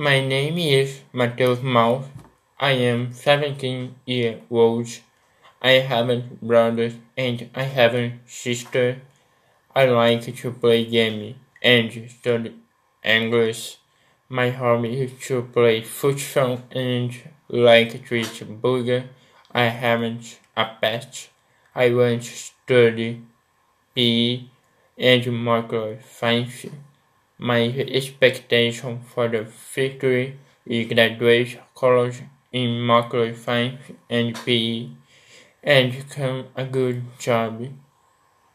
My name is Mateus Maus. I am seventeen years old. I have a brother and I have a sister. I like to play games and study English. My hobby is to play football and like to eat burger. I haven't a pet. I want to study PE and microfinance. My expectation for the future is graduate college in microfinance and PE and become a good job.